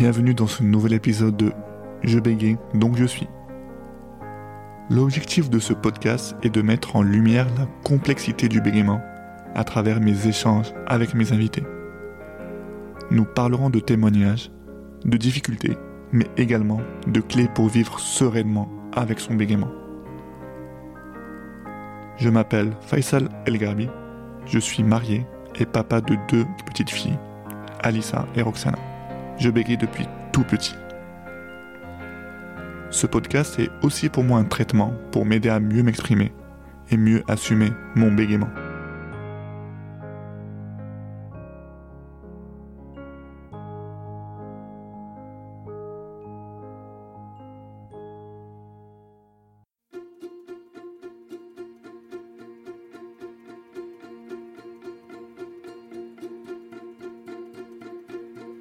Bienvenue dans ce nouvel épisode de Je bégaye, donc je suis. L'objectif de ce podcast est de mettre en lumière la complexité du bégaiement à travers mes échanges avec mes invités. Nous parlerons de témoignages, de difficultés, mais également de clés pour vivre sereinement avec son bégaiement. Je m'appelle Faisal El Garbi, je suis marié et papa de deux petites filles, Alissa et Roxana. Je bégaye depuis tout petit. Ce podcast est aussi pour moi un traitement pour m'aider à mieux m'exprimer et mieux assumer mon bégaiement.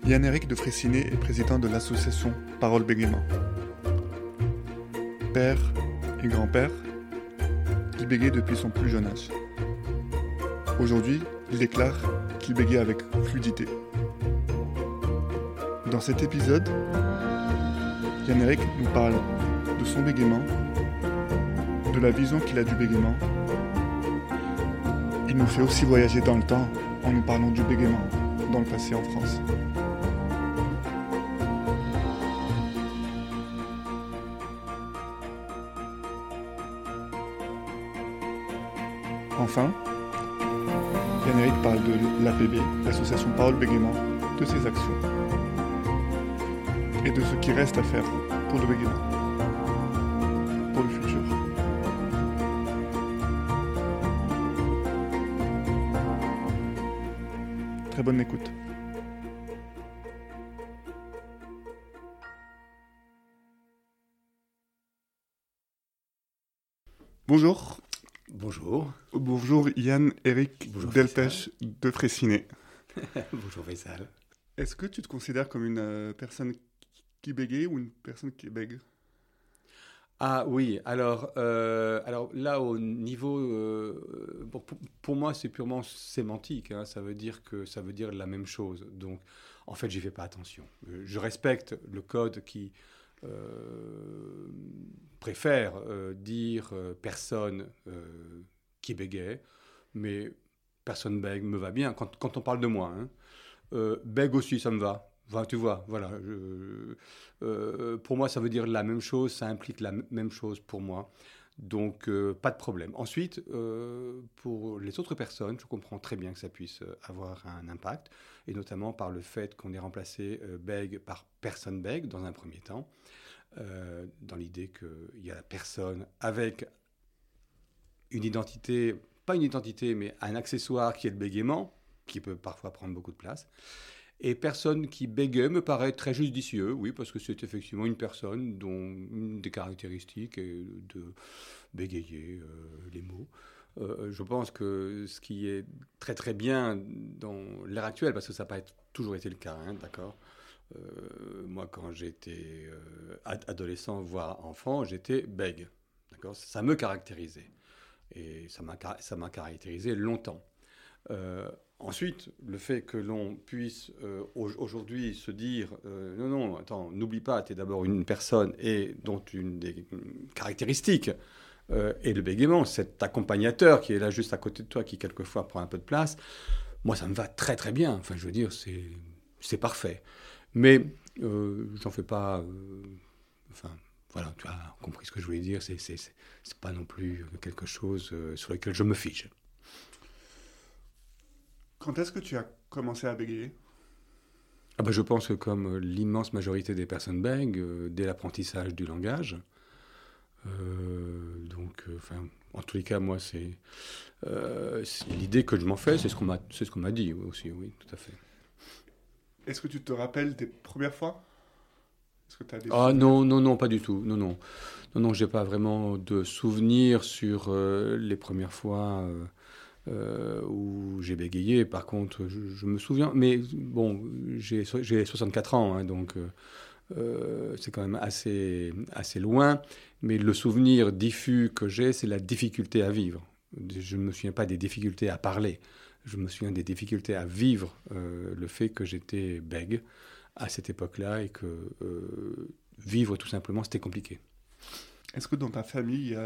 Yann-Éric de Fressinet est président de l'association Parole Bégaiement. Père et grand-père, il bégayait depuis son plus jeune âge. Aujourd'hui, il déclare qu'il bégayait avec fluidité. Dans cet épisode, Yann-Éric nous parle de son bégaiement, de la vision qu'il a du bégaiement. Il nous fait aussi voyager dans le temps en nous parlant du bégaiement dans le passé en France. Enfin, Yann-Éric parle de l'APB, l'association Parole Bégaiement, de ses actions et de ce qui reste à faire pour le bégaiement, Delpech de Fressinet. Bonjour Faisal. Est-ce que tu te considères comme une euh, personne qui bégaye ou une personne qui bègue? Ah oui, alors, euh, alors là au niveau, euh, pour, pour moi c'est purement sémantique, hein, ça veut dire que ça veut dire la même chose. Donc en fait j'y fais pas attention. Je respecte le code qui euh, préfère dire personne qui bégaye, mais personne bègue me va bien quand, on parle de moi. Hein. Euh, bègue aussi ça me va. Tu vois, voilà. euh, pour moi, ça veut dire la même chose, ça implique la même chose pour moi. Donc, euh, pas de problème. Ensuite, pour les autres personnes, je comprends très bien que ça puisse avoir un impact, et notamment par le fait qu'on ait remplacé euh, beg par personne beg dans un premier temps, dans l'idée qu'il y a la personne avec une identité, pas une identité, mais un accessoire qui est le bégaiement, qui peut parfois prendre beaucoup de place. Et personne qui bégaye me paraît très judicieux, oui, parce que c'est effectivement une personne dont une des caractéristiques est de bégayer euh, les mots. Euh, je pense que ce qui est très très bien dans l'ère actuelle, parce que ça n'a pas toujours été le cas, hein, d'accord Euh, Moi, quand j'étais euh, ad- adolescent, voire enfant, j'étais bègue, d'accord Ça me caractérisait. Et ça m'a caractérisé longtemps. Euh, ensuite, le fait que l'on puisse euh, au- aujourd'hui se dire euh, non, non, attends, n'oublie pas, tu es d'abord une personne et dont une des caractéristiques est le bégaiement, cet accompagnateur qui est là juste à côté de toi, qui quelquefois prend un peu de place, moi ça me va très très bien. Enfin, je veux dire, c'est parfait. Mais j'en fais pas. enfin, voilà, tu as compris ce que je voulais dire. C'est c'est pas non plus quelque chose euh, sur lequel je me fige. Quand est-ce que tu as commencé à bégayer? Ah bah, je pense que comme l'immense majorité des personnes bègues, euh, dès l'apprentissage du langage, euh, donc, euh, en tous les cas, moi, c'est l'idée que je m'en fais, c'est ce qu'on m'a, ce qu'on m'a dit aussi, oui, tout à fait. Est-ce que tu te rappelles des premières fois? Est-ce que tu as des Ah non, non, non, pas du tout, non, non, non, non, j'ai pas vraiment de souvenirs sur euh, les premières fois. euh, euh, où j'ai bégayé. Par contre, je, je me souviens, mais bon, j'ai so- j'ai 64 ans, hein, donc euh, c'est quand même assez, assez loin. Mais le souvenir diffus que j'ai, c'est la difficulté à vivre. Je ne me souviens pas des difficultés à parler. Je me souviens des difficultés à vivre le fait que j'étais bègue à cette époque-là et que vivre tout simplement, c'était compliqué. Est-ce que dans ta famille,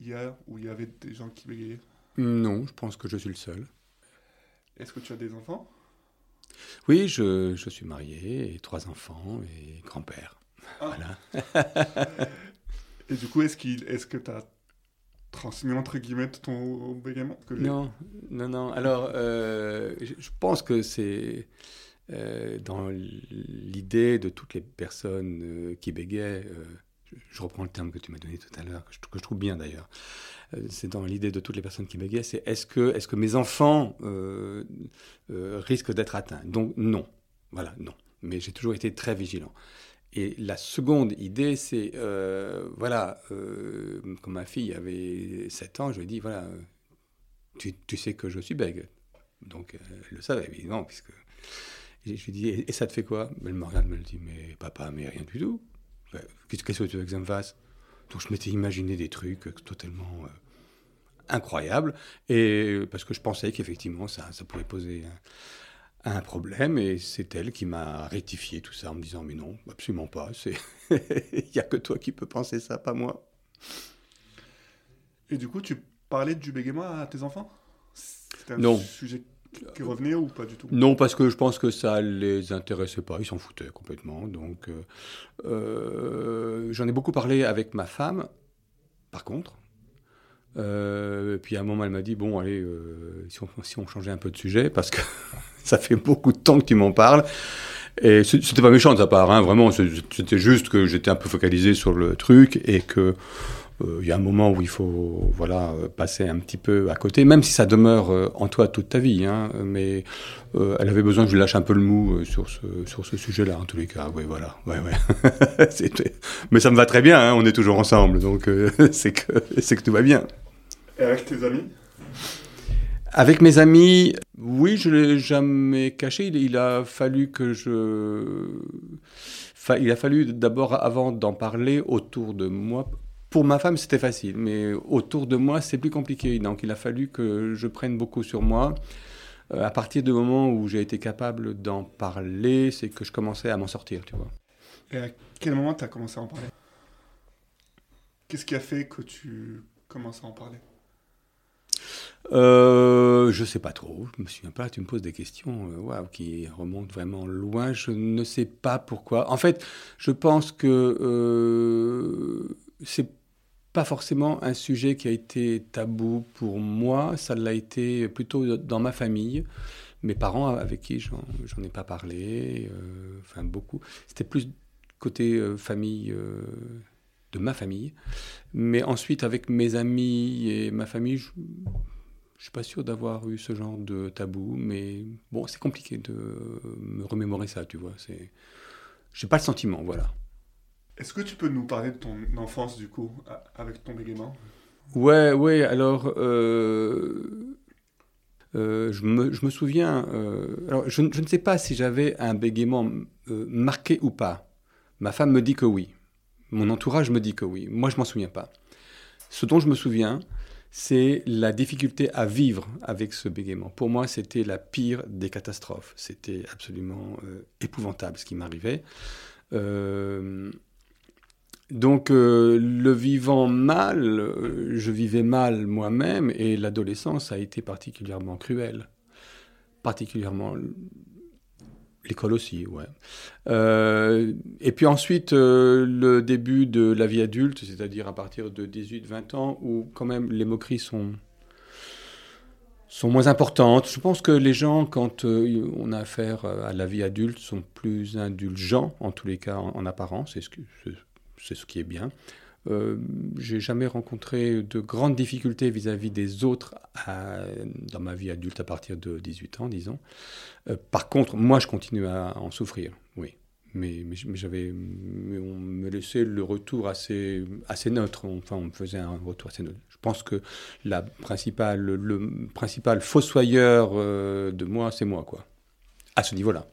il y a, ou il y avait des gens qui bégayaient Non, je pense que je suis le seul. Est-ce que tu as des enfants? Oui, je, je, suis marié, et trois enfants et grand-père. Ah. Voilà. et du coup, est-ce, qu'il, est-ce que tu as transmis entre guillemets ton bégaiement Non, non, non. Alors, euh, je pense que c'est euh, dans l'idée de toutes les personnes euh, qui bégaient, je, reprends le terme que tu m'as donné tout à l'heure, que, je, trouve bien d'ailleurs, c'est dans l'idée de toutes les personnes qui bégaient, c'est est-ce que, mes enfants risquent d'être atteints? Donc non, voilà, non. Mais j'ai toujours été très vigilant. Et la seconde idée, c'est, euh, voilà, euh, quand ma fille avait 7 ans, je lui ai dit, voilà, tu, tu sais que je suis bègue. Donc, elle le savait, évidemment, puisque... je lui ai dit, et, ça te fait quoi? Elle me regarde, elle me dit, mais papa, mais rien du tout. Qu'est-ce que tu veux que ça me fasse? Donc, je m'étais imaginé des trucs totalement euh, incroyables, et parce que je pensais qu'effectivement, ça, ça pouvait poser un problème et c'est elle qui m'a rectifié tout ça en me disant mais non, absolument pas, il n'y a que toi qui peux penser ça, pas moi. Et du coup, tu parlais du bégaiement à tes enfants? C'était un non. sujet qui revenait ou pas du tout? Non, parce que je pense que ça les intéressait pas, ils s'en foutaient complètement. Donc, euh, euh, j'en ai beaucoup parlé avec ma femme, par contre. Euh, puis à un moment, elle m'a dit bon, allez, si, on, si on changeait un peu de sujet, parce que ça fait beaucoup de temps que tu m'en parles. Et c'était pas méchant de sa part, hein, vraiment. C'était juste que j'étais un peu focalisé sur le truc et que il y a un moment où il faut voilà passer un petit peu à côté, même si ça demeure euh, en toi toute ta vie. Hein, mais euh, elle avait besoin que je lâche un peu le mou sur ce, sur ce sujet-là, en tous les cas. Oui, voilà. Ouais, ouais. mais ça me va très bien, hein, on est toujours ensemble, donc c'est que, que tout va bien. Et avec tes amis? Avec mes amis, oui, je l'ai jamais caché. Il, a fallu que je, il a fallu d'abord, avant d'en parler autour de moi. Pour ma femme, c'était facile, mais autour de moi, c'est plus compliqué. Donc, il a fallu que je prenne beaucoup sur moi. Euh, à partir du moment où j'ai été capable d'en parler, c'est que je commençais à m'en sortir, tu vois. Et à quel moment tu as commencé à en parler? Qu'est-ce qui a fait que tu commences à en parler? Euh, je sais pas trop, je me souviens pas, tu me poses des questions euh, qui remontent vraiment loin, je ne sais pas pourquoi. En fait, je pense que euh, c'est pas forcément un sujet qui a été tabou pour moi, ça l'a été plutôt dans ma famille, mes parents avec qui j'en ai pas parlé, euh, enfin beaucoup. C'était plus côté famille de ma famille. Mais ensuite, avec mes amis et ma famille, je, je suis pas sûr d'avoir eu ce genre de tabou, mais bon, c'est compliqué de me remémorer ça, tu vois. C'est, j'ai pas le sentiment, voilà. Est-ce que tu peux nous parler de ton enfance du coup, avec ton bégaiement? Ouais, ouais. Alors, euh, euh, je, me, souviens. Euh, alors, je, ne sais pas si j'avais un bégaiement marqué ou pas. Ma femme me dit que oui. Mon entourage me dit que oui. Moi, je m'en souviens pas. Ce dont je me souviens, c'est la difficulté à vivre avec ce bégaiement. Pour moi, c'était la pire des catastrophes. C'était absolument épouvantable ce qui m'arrivait. Euh, donc, euh, le vivant mal, je vivais mal moi-même et l'adolescence a été particulièrement cruelle. Particulièrement L'école aussi, ouais. Euh, et puis ensuite, euh, le début de la vie adulte, c'est-à-dire à partir de 18-20 ans, où quand même les moqueries sont, moins importantes. Je pense que les gens, quand euh, on a affaire à la vie adulte, sont plus indulgents, en tous les cas en, apparence, c'est ce, c'est ce qui est bien. Euh, j'ai jamais rencontré de grandes difficultés vis-à-vis des autres dans ma vie adulte à partir de 18 ans, disons. Euh, par contre, moi, je continue à en souffrir, oui. Mais, j'avais, on me laissait le retour assez, assez neutre. Enfin, on me faisait un retour assez neutre. Je pense que la principale, le, principal fossoyeur euh, de moi, c'est moi, quoi. À ce niveau-là.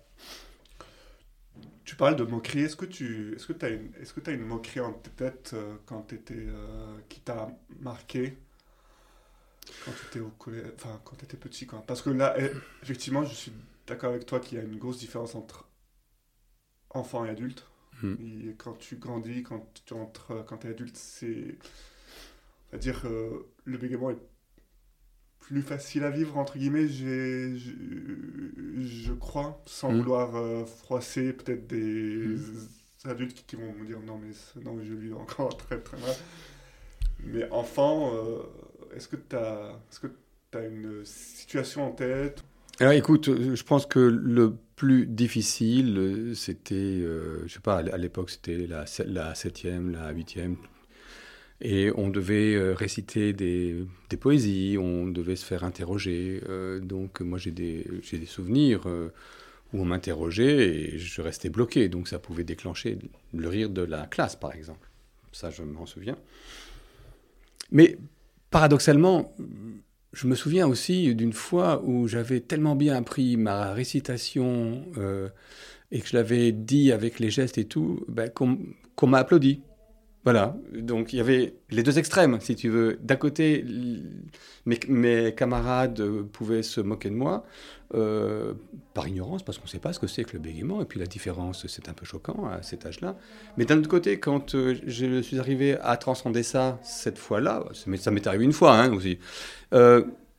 Tu parles de moquerie. Est-ce que tu est-ce que as une, est-ce que as une moquerie en tête euh, quand étais, euh, qui t'a marqué? Quand tu étais au collège, enfin quand étais petit quoi. Parce que là, eh, effectivement, je suis d'accord avec toi qu'il y a une grosse différence entre enfant et adulte. Hmm. Et quand tu grandis, quand tu entres, quand tu es adulte, c'est. On va dire, euh, le bégaiement est plus facile à vivre, entre guillemets, j'ai, je, crois, sans Hmm. vouloir euh, froisser peut-être des Hmm. adultes qui, qui vont me dire non, mais, non, mais je vis encore très très mal. Mais enfant, euh, est-ce que tu as, est-ce que t'as une situation en tête? Alors écoute, je pense que le plus difficile, c'était, euh, je sais pas, à l'époque c'était la, la septième, la huitième, et on devait euh, réciter des, des poésies, on devait se faire interroger. euh, donc moi j'ai des, des souvenirs euh, où on m'interrogeait et je restais bloqué, donc ça pouvait déclencher le rire de la classe par exemple. Ça je m'en souviens. Mais paradoxalement, je me souviens aussi d'une fois où j'avais tellement bien appris ma récitation et que je l'avais dit avec les gestes et tout, ben, qu'on qu'on m'a applaudi. Voilà, donc il y avait les deux extrêmes, si tu veux. D'un côté, mes, camarades euh, pouvaient se moquer de moi euh, par ignorance, parce qu'on ne sait pas ce que c'est que le bégaiement, et puis la différence, c'est un peu choquant à cet âge-là. Mais d'un autre côté, quand euh, je suis arrivé à transcender ça cette fois-là, ça m'est- arrivé une fois hein, aussi,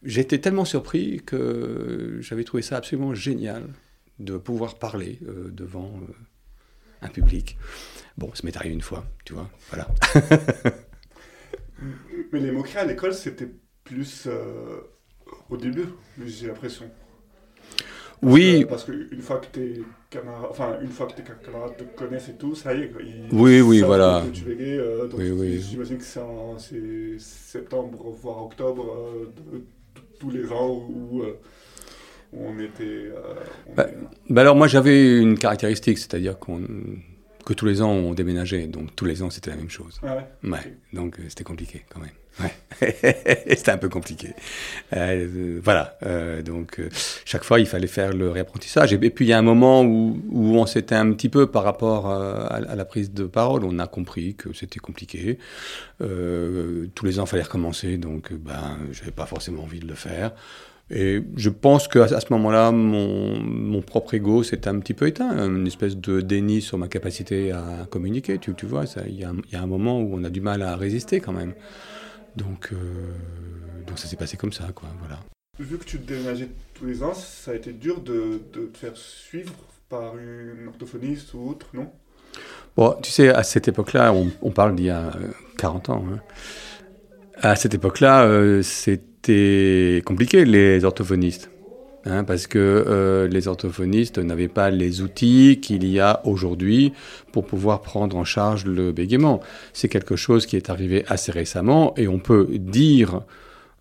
j'étais tellement surpris que j'avais trouvé ça absolument génial de pouvoir parler devant un public. Bon, ça m'est arrivé une fois, tu vois, voilà. Mais les moqueries à l'école, c'était plus euh, au début, j'ai l'impression. Oui, parce qu'une fois que tes camarades, enfin, une fois que tes camarades te connaissent et tout, ça y est. ils Oui, oui, voilà. Que tu bégayes, euh, donc Oui, oui. J'imagine que c'est en septembre, voire octobre, euh, de, de tous les ans où, où on était. euh, on Bah, est- Bah alors moi j'avais une caractéristique, c'est-à-dire qu'on que tous les ans on déménageait, donc tous les ans c'était la même chose. Ah ouais. Ouais, donc euh, c'était compliqué quand même. Ouais, c'était un peu compliqué. Euh, voilà, euh, donc chaque fois il fallait faire le réapprentissage. Et, et puis il y a un moment où, où on s'était un petit peu par rapport à, à la prise de parole, on a compris que c'était compliqué. Tous les ans il fallait recommencer, donc ben j'avais pas forcément envie de le faire. Et je pense qu'à à ce moment-là, mon, mon propre ego s'est un petit peu éteint, une espèce de déni sur ma capacité à communiquer. Tu, tu vois, il y, a, il y a un moment où on a du mal à résister quand même. Donc, euh, donc ça s'est passé comme ça, quoi. Voilà. Vu que tu déménageais tous les ans, ça a été dur de, de te faire suivre par une orthophoniste ou autre, non? Bon, tu sais, à cette époque-là, on, on parle d'il y a euh, 40 ans. hein. À cette époque-là, euh, c'était compliqué, les orthophonistes. hein, parce que euh, les orthophonistes n'avaient pas les outils qu'il y a aujourd'hui pour pouvoir prendre en charge le bégaiement. C'est quelque chose qui est arrivé assez récemment et on peut dire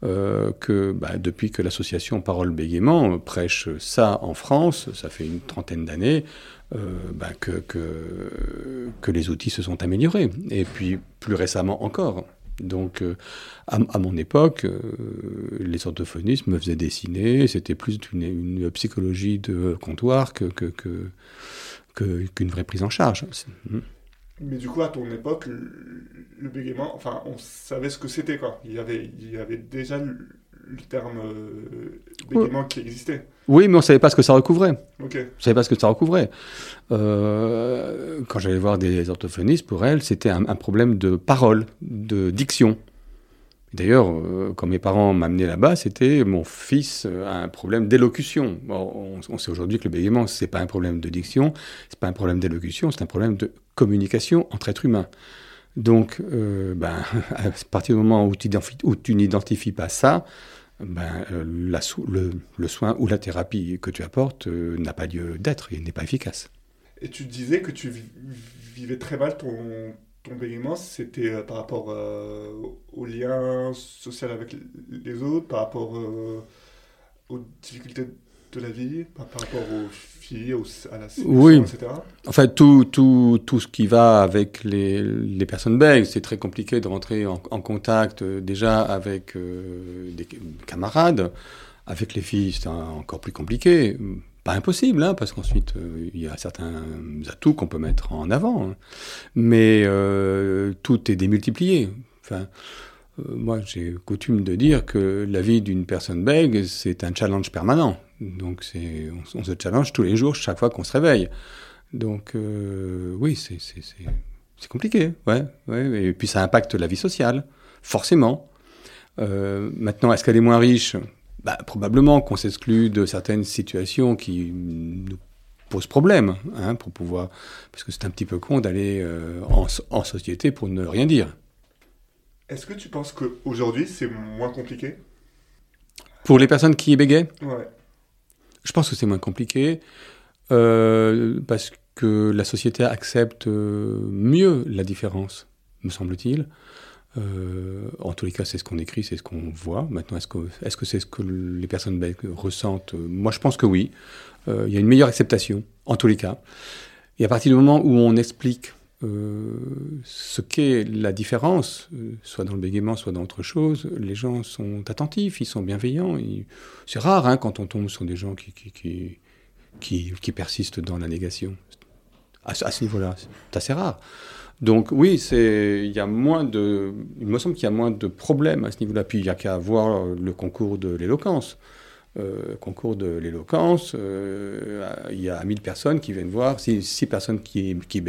euh, que bah, depuis que l'association Parole Bégaiement prêche ça en France, ça fait une trentaine d'années, euh, bah, que, les outils se sont améliorés. Et puis plus récemment encore. Donc, euh, à, mon époque, euh, les orthophonistes me faisaient dessiner. C'était plus une, psychologie de comptoir que, qu'une vraie prise en charge. Hmm. Mais du coup, à ton époque, le, le bégaiement, enfin, on savait ce que c'était, quoi. Il y avait, il y avait déjà le terme euh, bégaiement qui existait. Oui, mais on ne savait pas ce que ça recouvrait. Je ne savais pas ce que ça recouvrait. Euh, quand j'allais voir des orthophonistes, pour elles, c'était un, un problème de parole, de diction. D'ailleurs, euh, quand mes parents m'amenaient là-bas, c'était mon fils euh, a un problème d'élocution. Bon, on, on sait aujourd'hui que le bégaiement, c'est pas un problème de diction, c'est pas un problème d'élocution, c'est un problème de communication entre êtres humains. Donc, euh, ben, à partir du moment où tu n'identifies pas ça, ben, euh, la sou- le, le soin ou la thérapie que tu apportes euh, n'a pas lieu d'être et n'est pas efficace. Et tu disais que tu vi- vivais très mal ton, ton c'était euh, par rapport euh, au lien social avec les autres, par rapport aux difficultés de la vie, par, rapport aux filles, aux- à la Oui. etc. Enfin, tout, tout, tout ce qui va avec les, les personnes bègues, c'est très compliqué de rentrer en, en contact euh, déjà avec euh, des camarades. Avec les filles, c'est encore plus compliqué. Pas impossible, hein, parce qu'ensuite, euh, il y a certains atouts qu'on peut mettre en avant. hein. Mais tout est démultiplié. Enfin, moi, j'ai coutume de dire que la vie d'une personne bègue, c'est un challenge permanent. Donc, on, on se challenge tous les jours, chaque fois qu'on se réveille. Donc, euh, oui, c'est compliqué. Ouais, ouais, Et puis, ça impacte la vie sociale, forcément. Euh, maintenant, est-ce qu'elle est moins riche? Bah, Probablement qu'on s'exclut de certaines situations qui nous posent problème, hein, pour pouvoir. Parce que c'est un petit peu con d'aller euh, en, en, société pour ne rien dire. Est-ce que tu penses qu'aujourd'hui, c'est moins compliqué? Pour les personnes qui bégayent? Ouais. Je pense que c'est moins compliqué euh, parce que la société accepte euh, mieux la différence, me semble-t-il. Euh, en tous les cas, c'est ce qu'on écrit, c'est ce qu'on voit. Maintenant, est-ce que c'est -ce, que les personnes ressentent? Moi, je pense que oui. Il y a une meilleure acceptation, en tous les cas. Et à partir du moment où on explique euh, ce qu'est la différence, euh, soit dans le bégaiement, soit dans autre chose, les gens sont attentifs, ils sont bienveillants. C'est rare hein, quand on tombe sur des gens qui, persistent dans la négation. À, ce niveau-là, c'est assez rare. Donc oui, il y a moins de, il me semble qu'il y a moins de problèmes à ce niveau-là. Puis il n'y a qu'à voir le concours de l'éloquence. Euh, concours de l'éloquence, euh, il y a 1000 personnes qui viennent voir, 6, personnes qui, qui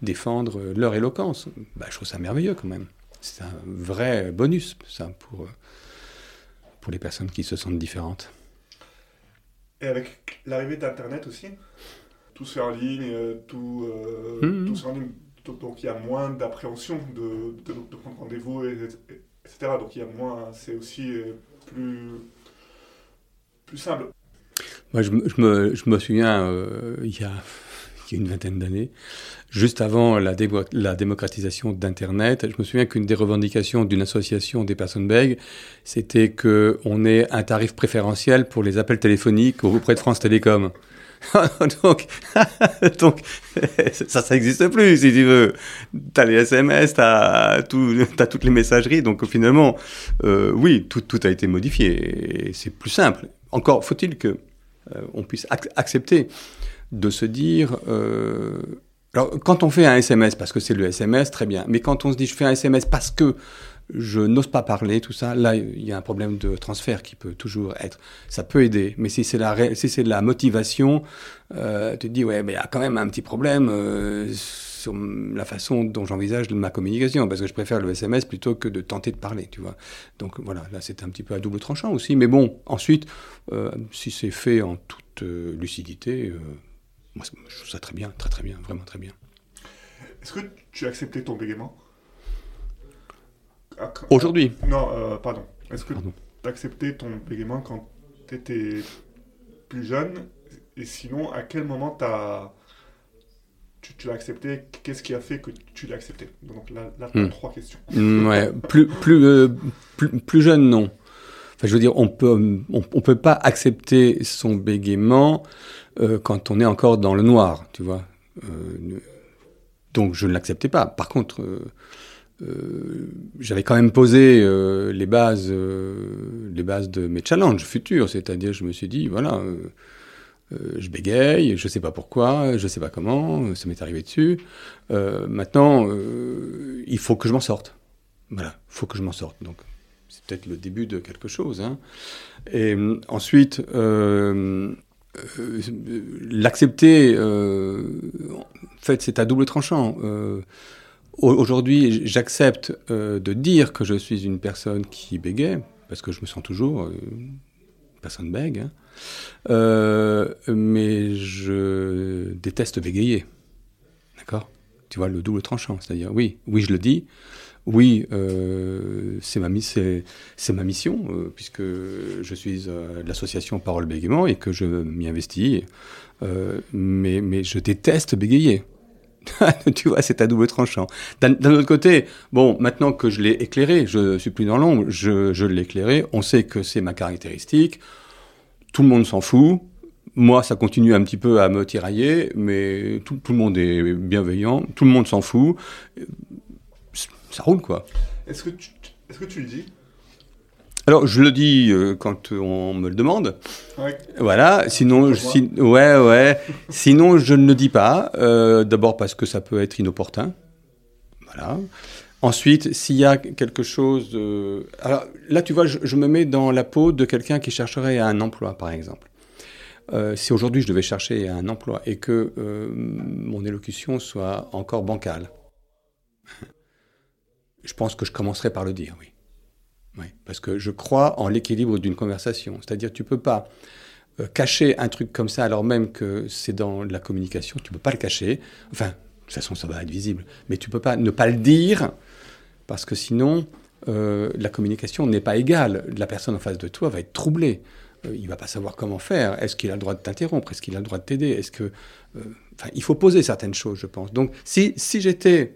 défendre leur éloquence. Bah, je trouve ça merveilleux quand même. C'est un vrai bonus, ça, pour, euh, pour les personnes qui se sentent différentes. Et avec l'arrivée d'Internet aussi, tout se fait en ligne, tout, mmh. tout se fait en ligne, donc il y a moins d'appréhension de, de, de, prendre rendez-vous, etc. Donc il y a moins, c'est aussi plus plus simple. Moi, je, me, souviens, euh, il, y a, une vingtaine d'années, juste avant la, démocratisation d'Internet, je me souviens qu'une des revendications d'une association des personnes bègues, c'était qu'on ait un tarif préférentiel pour les appels téléphoniques auprès de France Télécom. donc, ça, ça n'existe plus, si tu veux. Tu as les SMS, tu toutes les messageries. Donc, finalement, euh, oui, tout, a été modifié. C'est plus simple. Encore faut-il que euh, on puisse accepter de se dire. Euh, alors, quand on fait un SMS, parce que c'est le SMS, très bien. Mais quand on se dit je fais un SMS parce que je n'ose pas parler, tout ça, là, il y a un problème de transfert qui peut toujours être. Ça peut aider. Mais si c'est la, la motivation, euh, tu te dis, ouais, mais il y a quand même un petit problème sur la façon dont j'envisage ma communication, parce que je préfère le SMS plutôt que de tenter de parler, tu vois. Donc voilà, là c'est un petit peu à double tranchant aussi, mais bon, ensuite, euh, si c'est fait en toute euh, lucidité, euh, moi je trouve ça très bien, très très bien, vraiment très bien. Est-ce que tu as accepté ton bégaiement? Aujourd'hui? Non, pardon. Est-ce que tu as accepté ton bégaiement quand tu étais plus jeune? Et sinon, à quel moment tu as tu, l'as accepté, qu'est-ce qui a fait que tu l'as accepté? Donc là, là tu as hmm. trois questions. Hmm, ouais, plus, plus, euh, plus, plus, jeune, non. Enfin, je veux dire, on peut, on, peut pas accepter son bégaiement euh, quand on est encore dans le noir, tu vois. Euh, donc je ne l'acceptais pas. Par contre, j'avais quand même posé les bases, les bases de mes challenges futurs, c'est-à-dire, je me suis dit, voilà euh, je bégaye, je sais pas pourquoi, je sais pas comment, ça m'est arrivé dessus. Euh, maintenant, euh, il faut que je m'en sorte. Voilà, il faut que je m'en sorte. Donc, c'est peut-être le début de quelque chose. Hein. Et ensuite, l'accepter, en fait, c'est à double tranchant. Aujourd'hui, j'accepte de dire que je suis une personne qui bégaye, parce que je me sens toujours personne bègue. Hein. Euh, mais je déteste bégayer. D'accord? Tu vois, le double tranchant. C'est-à-dire, oui, oui, je le dis. Oui, euh, c'est ma, mission, euh, puisque je suis de l'association Parole Bégaiement et que je m'y investis. mais je déteste bégayer. tu vois, c'est à double tranchant. D'un autre côté, bon, maintenant que je l'ai éclairé, je suis plus dans l'ombre, je, je l'ai éclairé, on sait que c'est ma caractéristique, tout le monde s'en fout. Moi, ça continue un petit peu à me tirailler, mais tout, le monde est bienveillant, tout le monde s'en fout. Ça roule, quoi. Est-ce que tu le dis? Alors, je le dis euh, quand on me le demande. Voilà. Sinon, ouais, ouais. Sinon, je ne le dis pas. Euh, d'abord parce que ça peut être inopportun. Voilà. Ensuite, s'il y a quelque chose... Alors là, tu vois, je, me mets dans la peau de quelqu'un qui chercherait un emploi, par exemple. euh, si aujourd'hui je devais chercher un emploi et que euh, mon élocution soit encore bancale, je pense que je commencerai par le dire, oui. Parce que je crois en l'équilibre d'une conversation. C'est-à-dire, tu peux pas euh, cacher un truc comme ça alors même que c'est dans la communication. Tu peux pas le cacher. Enfin, de toute façon, ça va être visible. Mais tu peux pas ne pas le dire parce que sinon, la communication n'est pas égale. La personne en face de toi va être troublée. Euh, il va pas savoir comment faire. Est-ce qu'il a le droit de t'interrompre? Est-ce qu'il a le droit de t'aider? Est-ce que, euh, enfin, il faut poser certaines choses, je pense. Donc, si, si j'étais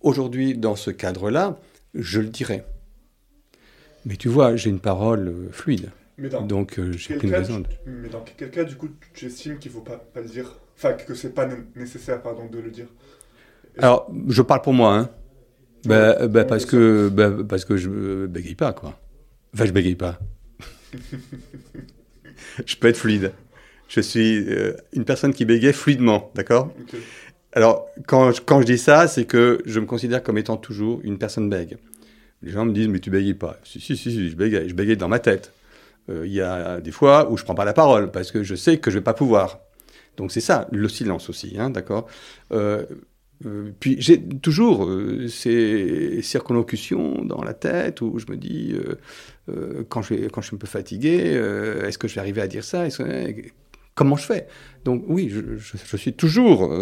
aujourd'hui dans ce cadre-là, je le dirais. Mais tu vois, j'ai une parole euh, fluide. donc, j'ai aucune raison. Mais dans quel cas, du coup, tu estimes qu'il ne faut pas, pas, le dire? Enfin, que c'est pas nécessaire, pardon, de le dire Alors, je parle pour moi, hein. Bah, bah, parce, que, bah, parce que je bégaye pas, quoi. Enfin, je bégaye pas. je peux être fluide. Je suis euh, une personne qui bégaye fluidement, d'accord? Alors, quand, quand, je dis ça, c'est que je me considère comme étant toujours une personne bègue. Les gens me disent, mais tu bégayes pas. Si, si, si, je bégaye. Je bégaye dans ma tête. Euh, il y a des fois où je prends pas la parole parce que je sais que je vais pas pouvoir. Donc c'est ça, le silence aussi, hein, d'accord euh, euh, puis j'ai toujours ces circonlocutions dans la tête où je me dis, quand, je, quand je suis un peu fatigué, est-ce que je vais arriver à dire ça? Comment je fais? Donc oui, je, suis toujours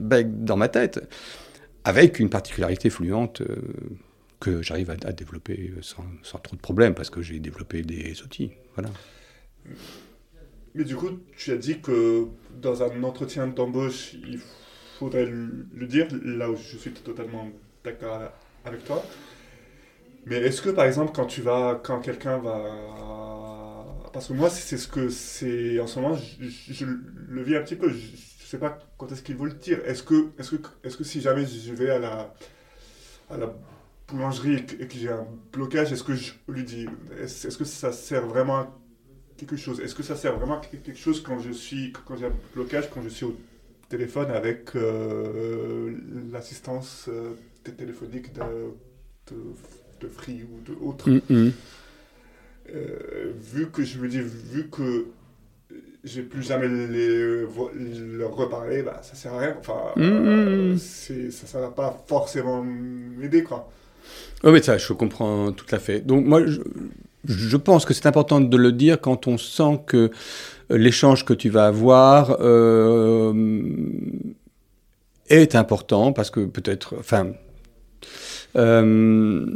bec dans ma tête, avec une particularité fluente que j'arrive à, développer sans, sans, trop de problèmes, parce que j'ai développé des outils. Voilà. Mais du coup, tu as dit que dans un entretien d'embauche, il faudrait le dire, là où je suis totalement d'accord avec toi. Mais est-ce que par exemple quand quand quelqu'un va, parce que moi c'est ce que c'est en ce moment, je, le vis un petit peu. Je, ne sais pas quand est-ce qu'il veut le dire. Est-ce que, est-ce que, est-ce que si jamais je vais à la boulangerie et que j'ai un blocage, est-ce que je lui dis, est-ce, que ça sert vraiment à quelque chose? Est-ce que ça sert vraiment à quelque chose quand je suis, quand j'ai un blocage, quand je suis au téléphone avec euh, l'assistance euh, téléphonique de, de, Free ou de autres. Mm, mm. Euh, vu que je me dis, vu que j'ai plus jamais les, leur reparler, bah, ça sert à rien. Enfin, mm, ça ne va pas forcément m'aider, quoi. Oui, mais ça, je comprends tout à fait. Donc, moi, je, je pense que c'est important de le dire quand on sent que l'échange que tu vas avoir euh, est important parce que peut-être, enfin, euh,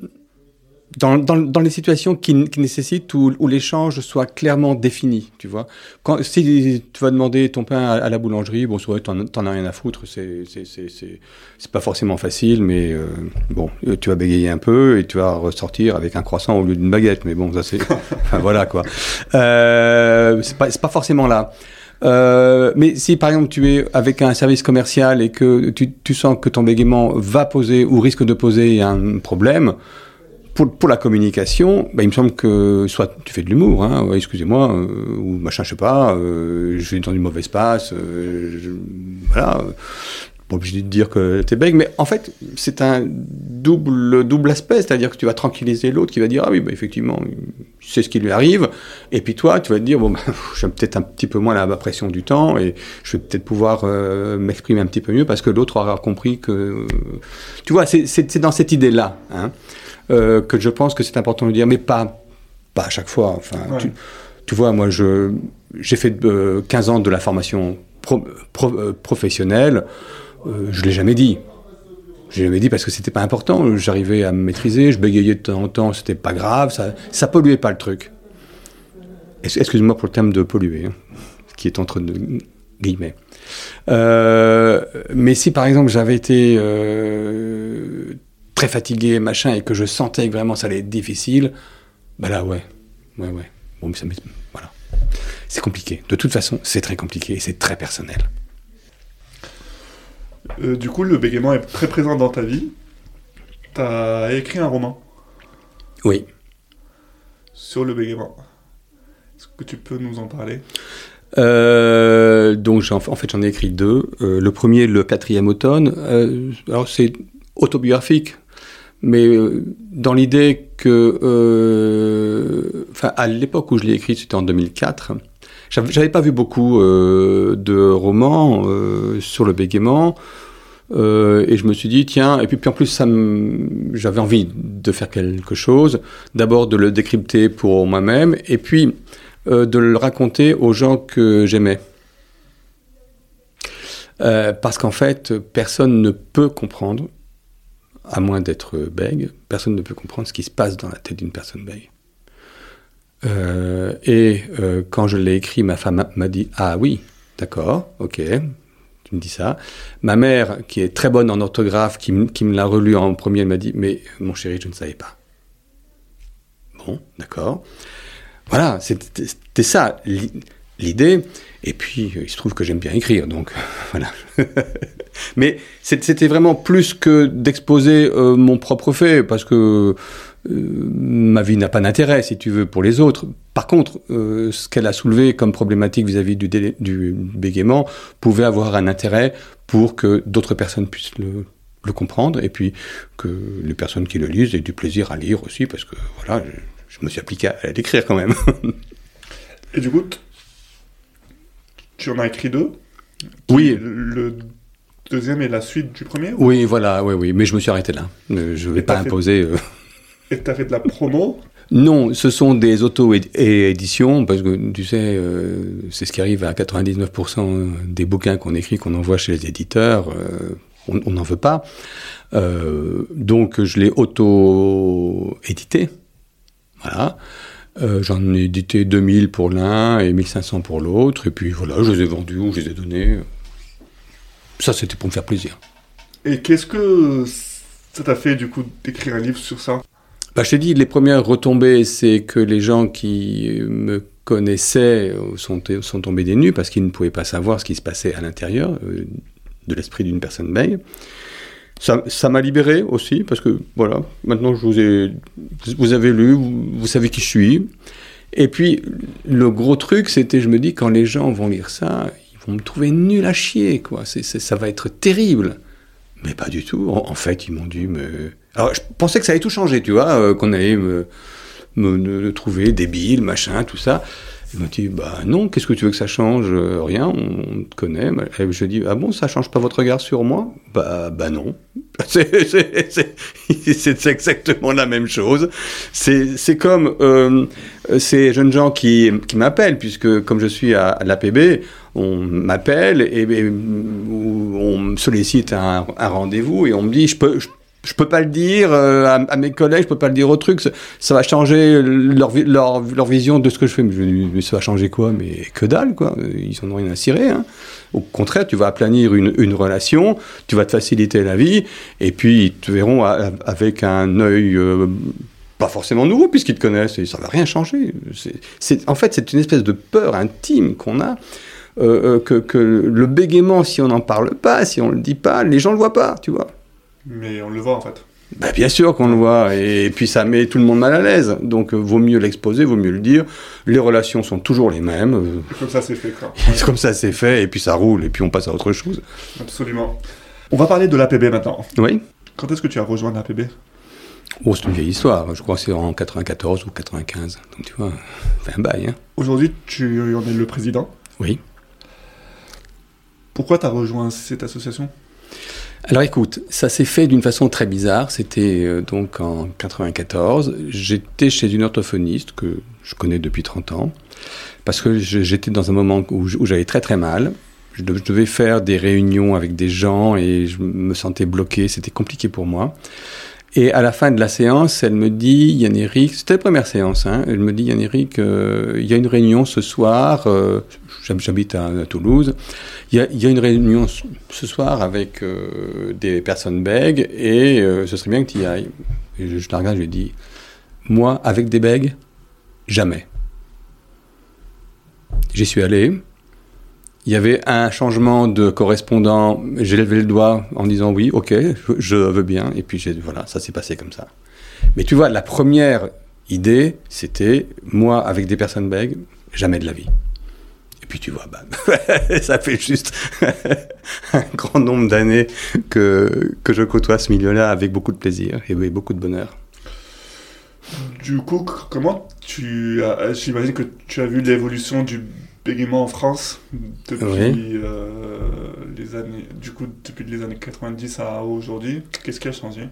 dans, dans, dans, les situations qui, qui nécessitent où, où l'échange soit clairement défini, tu vois. Quand, si tu vas demander ton pain à, la boulangerie, bon, vrai, t'en, t'en as rien à foutre, c'est, c'est, c'est, c'est, pas forcément facile, mais euh, bon, tu vas bégayer un peu et tu vas ressortir avec un croissant au lieu d'une baguette, mais bon, ça c'est, enfin, voilà quoi. Euh, c'est pas, c'est pas forcément là. Euh, mais si par exemple tu es avec un service commercial et que tu, tu sens que ton bégaiement va poser ou risque de poser un problème, pour, pour, la communication, bah, il me semble que soit tu fais de l'humour, hein, excusez-moi, euh, ou machin, je sais pas, euh, je suis dans une mauvaise passe, euh, je, voilà, pas obligé de dire que t'es bègue, mais en fait, c'est un double, double aspect, c'est-à-dire que tu vas tranquilliser l'autre qui va dire, ah oui, bah, effectivement, c'est ce qui lui arrive, et puis toi, tu vas te dire, bon, bah, j'ai peut-être un petit peu moins la pression du temps, et je vais peut-être pouvoir euh, m'exprimer un petit peu mieux parce que l'autre aura compris que, tu vois, c'est dans cette idée-là, hein. Euh, que je pense que c'est important de dire, mais pas, pas à chaque fois. Enfin, tu, vois, moi, je, j'ai fait 15 euh, ans de la formation euh, professionnelle. je ne l'ai jamais dit. Je l'ai jamais dit parce que c'était pas important. J'arrivais à me maîtriser, je bégayais de temps en temps, c'était pas grave, ça, ça polluait pas le truc. Excuse-moi pour le terme de polluer, hein, qui est entre guillemets. mais si par exemple j'avais été très fatigué, machin, et que je sentais que vraiment ça allait être difficile, bah là, ouais, ouais, ouais. Bon, mais ça voilà. C'est compliqué. De toute façon, c'est très compliqué et c'est très personnel. Euh, du coup, le bégaiement est très présent dans ta vie. Tu as écrit un roman. Oui. Sur le bégaiement. Est-ce que tu peux nous en parler? Euh, donc en, fait j'en ai écrit deux. Euh, le premier, le quatrième automne. alors c'est autobiographique mais euh, dans l'idée que, euh, enfin, à l'époque où je l'ai écrit, c'était en 2004, j'avais pas vu beaucoup de romans sur le bégaiement. et je me suis dit, tiens, et puis, puis en plus, j'avais envie de faire quelque chose. D'abord de le décrypter pour moi-même, et puis de le raconter aux gens que j'aimais. parce qu'en fait, personne ne peut comprendre à moins d'être bègue, personne ne peut comprendre ce qui se passe dans la tête d'une personne bègue. Euh, et euh, quand je l'ai écrit, ma femme m'a dit Ah oui, d'accord, ok, tu me dis ça. Ma mère, qui est très bonne en orthographe, qui, qui me l'a relu en premier, elle m'a dit Mais mon chéri, je ne savais pas. Bon, d'accord. Voilà, c'était ça l'idée. Et puis, il se trouve que j'aime bien écrire, donc voilà. Mais c'était vraiment plus que d'exposer euh, mon propre fait, parce que euh, ma vie n'a pas d'intérêt, si tu veux, pour les autres. Par contre, euh, ce qu'elle a soulevé comme problématique vis-à-vis du, du, bégaiement pouvait avoir un intérêt pour que d'autres personnes puissent le, comprendre, et puis que les personnes qui le lisent aient du plaisir à lire aussi, parce que voilà, je, je me suis appliqué à l'écrire quand même. et du coup, tu en as écrit deux Oui. Le deuxième est la suite du premier Oui, voilà, oui, oui. Mais je me suis arrêté là. Euh, je ne vais pas imposer. Euh. Et tu as fait de la promo non, ce sont des auto-éditions, parce que tu sais, euh, c'est ce qui arrive à 99% des bouquins qu'on écrit, qu'on envoie chez les éditeurs, on n'en veut pas. donc je l'ai auto-édité. Voilà. J'en ai édité 2000 pour l'un et 1500 pour l'autre, et puis voilà, je les ai vendus ou je les ai donnés. Ça, c'était pour me faire plaisir. Et qu'est-ce que ça t'a fait, du coup, d'écrire un livre sur ça? Bah, Je t'ai dit, les premières retombées, c'est que les gens qui me connaissaient sont, sont tombés des nues parce qu'ils ne pouvaient pas savoir ce qui se passait à l'intérieur euh, de l'esprit d'une personne belle. Ça m'a libéré aussi parce que voilà, maintenant je vous ai, vous avez lu, vous, savez qui je suis. Et puis le gros truc, c'était, je me dis, quand les gens vont lire ça, vont me trouver nul à chier, quoi. Ça va être terrible. Mais pas du tout. En, fait, ils m'ont dit, mais... Alors, je pensais que ça allait tout changer, tu vois, euh, qu'on allait me, me, trouver débile, machin, tout ça. Ils m'ont dit, bah non, qu'est-ce que tu veux que ça change euh, Rien, on, te connaît. Et je dis, ah bon, ça change pas votre regard sur moi? Bah, bah non. C'est exactement la même chose. C'est comme euh, ces jeunes gens qui, qui m'appellent, puisque comme je suis à, l'APB, on m'appelle et, on me sollicite un, rendez-vous et on me dit je peux je, peux pas le dire euh, à, mes collègues, je peux pas le dire aux trucs, ça, va changer leur, leur, leur, vision de ce que je fais. Mais, ça va changer quoi? Mais que dalle, quoi. Ils en ont rien à cirer. Hein. Au contraire, tu vas aplanir une, une, relation, tu vas te faciliter la vie, et puis ils te verront avec un œil euh, pas forcément nouveau puisqu'ils te connaissent, et ça va rien changer. En fait, c'est une espèce de peur intime qu'on a euh, euh, que, le bégaiement, si on n'en parle pas, si on le dit pas, les gens le voient pas, tu vois. Mais on le voit en fait. Bah, bien sûr qu'on le voit, et, puis ça met tout le monde mal à l'aise. Donc euh, vaut mieux l'exposer, vaut mieux le dire. Les relations sont toujours les mêmes. Comme ça c'est fait, quoi. Comme ça c'est fait, et puis ça roule, et puis on passe à autre chose. Absolument. On va parler de l'APB maintenant. Oui. Quand est-ce que tu as rejoint l'APB Oh, c'est une vieille histoire. Je crois que c'est en 94 ou 95. Donc tu vois, fait un bail. Hein. Aujourd'hui, tu en es le président? Oui. Pourquoi tu as rejoint cette association? Alors écoute, ça s'est fait d'une façon très bizarre. C'était euh, donc en 94. J'étais chez une orthophoniste que je connais depuis 30 ans, parce que j'étais dans un moment où j'allais très très mal. Je devais faire des réunions avec des gens et je me sentais bloqué. C'était compliqué pour moi. Et à la fin de la séance, elle me dit, Yann-Éric, c'était la première séance, hein, elle me dit, Yann-Éric, euh, il y a une réunion ce soir, euh, j'habite à, Toulouse, il y, a, une réunion ce soir avec euh, des personnes bègues et ce serait bien que tu y ailles. Je, je la regarde, je lui dis, moi, avec des bègues, jamais. J'y suis allé, il y avait un changement de correspondant. J'ai levé le doigt en disant oui, ok, je, veux bien. Et puis voilà, ça s'est passé comme ça. Mais tu vois, la première idée, c'était moi avec des personnes bègues, jamais de la vie. Et puis tu vois, ça fait juste un grand nombre d'années que, que je côtoie ce milieu-là avec beaucoup de plaisir et beaucoup de bonheur. Du coup, comment tu j'imagine que tu as vu l'évolution du bégaiement en France depuis les années, du coup, depuis les années 90 à aujourd'hui. Qu'est-ce qui a changé?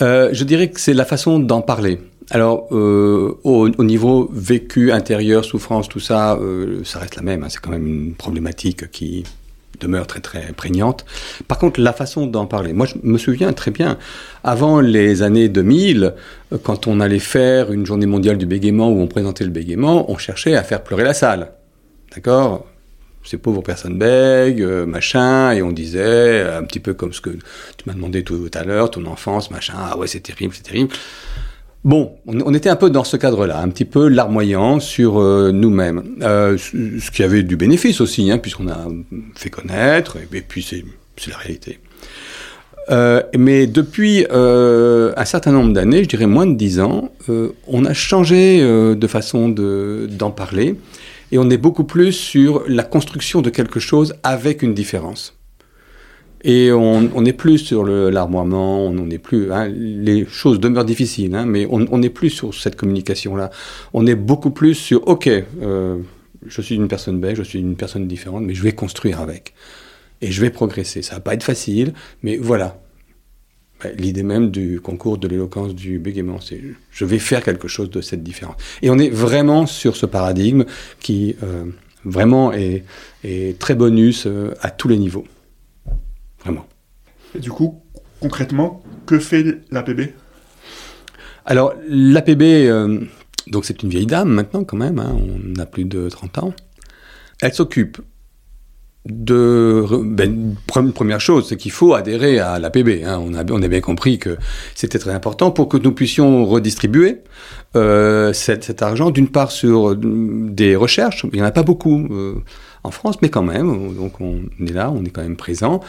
Je dirais que c'est la façon d'en parler. Alors, euh, au, niveau vécu, intérieur, souffrance, tout ça, euh, ça reste la même. Hein. C'est quand même une problématique qui demeure très très prégnante. Par contre, la façon d'en parler. Moi, je me souviens très bien, avant les années 2000, euh, quand on allait faire une journée mondiale du bégaiement où on présentait le bégaiement, on cherchait à faire pleurer la salle. D'accord? Ces pauvres personnes bègues, machin, et on disait, un petit peu comme ce que tu m'as demandé tout à l'heure, ton enfance, machin, ah ouais, c'est terrible, c'est terrible. Bon, on, était un peu dans ce cadre-là, un petit peu larmoyant sur euh, nous-mêmes, euh, ce qui avait du bénéfice aussi, hein, puisqu'on a fait connaître, et, puis c'est la réalité. Euh, mais depuis un certain nombre d'années, je dirais moins de dix ans, on a changé de façon d'en parler, et on est beaucoup plus sur la construction de quelque chose avec une différence. Et on n'est plus sur l'armoiement, on n'est plus. Hein, les choses demeurent difficiles, hein, mais on n'est plus sur cette communication-là. On est beaucoup plus sur OK, euh, je suis une personne belle, je suis une personne différente, mais je vais construire avec. Et je vais progresser. Ça va pas être facile, mais voilà. L'idée même du concours de l'éloquence du bégaiement, c'est je vais faire quelque chose de cette différence. Et on est vraiment sur ce paradigme qui euh, vraiment est, est, très bonus euh, à tous les niveaux. Vraiment. Et du coup, concrètement, que fait l'APB Alors, l'APB, euh, donc c'est une vieille dame maintenant quand même, hein, on a plus de 30 ans. Elle s'occupe de ben, première chose, c'est qu'il faut adhérer à l'APB. Hein. On, a, on a bien compris que c'était très important pour que nous puissions redistribuer euh, cet, argent, d'une part sur des recherches, il n'y en a pas beaucoup. Euh, en France, mais quand même, donc on est là, on est quand même présent,